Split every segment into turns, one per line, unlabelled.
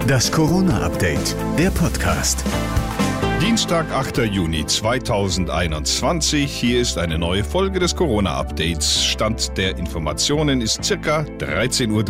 Das Corona-Update, der Podcast.
Dienstag, 8. Juni 2021. Hier ist eine neue Folge des Corona-Updates. Stand der Informationen ist circa 13.30 Uhr.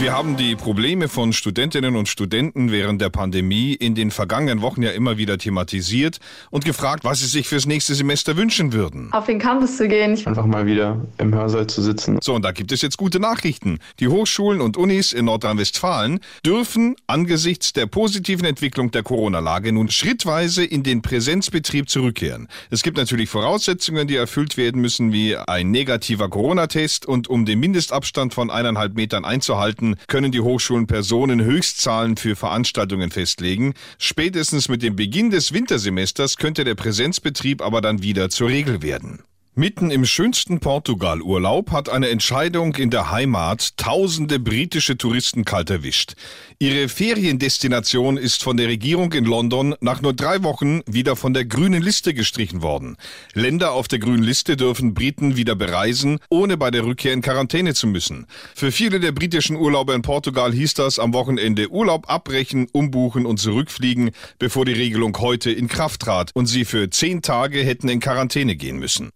Wir haben die Probleme von Studentinnen und Studenten während der Pandemie in den vergangenen Wochen ja immer wieder thematisiert und gefragt, was sie sich fürs nächste Semester wünschen würden.
Auf den Campus zu gehen.
Einfach mal wieder im Hörsaal zu sitzen.
So, und da gibt es jetzt gute Nachrichten. Die Hochschulen und Unis in Nordrhein-Westfalen dürfen angesichts der positiven Entwicklung der Corona-Lage nun schrittweise in den Präsenzbetrieb zurückkehren. Es gibt natürlich Voraussetzungen, die erfüllt werden müssen, wie ein negativer Corona-Test und um den Mindestabstand von eineinhalb Metern einzuhalten, Monaten können die Hochschulen Personenhöchstzahlen für Veranstaltungen festlegen. Spätestens mit dem Beginn des Wintersemesters könnte der Präsenzbetrieb aber dann wieder zur Regel werden. Mitten im schönsten Portugal-Urlaub hat eine Entscheidung in der Heimat tausende britische Touristen kalt erwischt. Ihre Feriendestination ist von der Regierung in London nach nur drei Wochen wieder von der grünen Liste gestrichen worden. Länder auf der grünen Liste dürfen Briten wieder bereisen, ohne bei der Rückkehr in Quarantäne zu müssen. Für viele der britischen Urlauber in Portugal hieß das am Wochenende Urlaub abbrechen, umbuchen und zurückfliegen, bevor die Regelung heute in Kraft trat und sie für zehn Tage hätten in Quarantäne gehen müssen.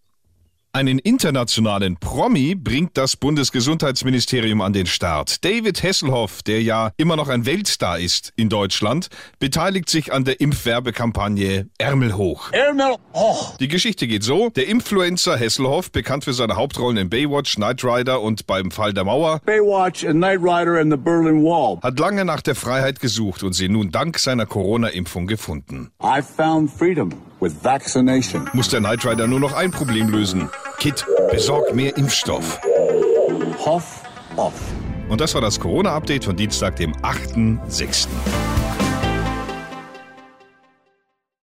Einen internationalen Promi bringt das Bundesgesundheitsministerium an den Start. David Hasselhoff, der ja immer noch ein Weltstar ist in Deutschland, beteiligt sich an der Impfwerbekampagne Ärmel hoch.
Ärmel hoch.
Die Geschichte geht so. Der Influencer Hasselhoff, bekannt für seine Hauptrollen in Baywatch, Knight Rider und beim Fall der Mauer,
Baywatch and Knight Rider and the Berlin Wall.
hat lange nach der Freiheit gesucht und sie nun dank seiner Corona-Impfung gefunden.
I found freedom with vaccination.
Muss der Knight Rider nur noch ein Problem lösen. Kit, besorg mehr Impfstoff.
Hoff off.
Und das war das Corona-Update von Dienstag, dem 8.6.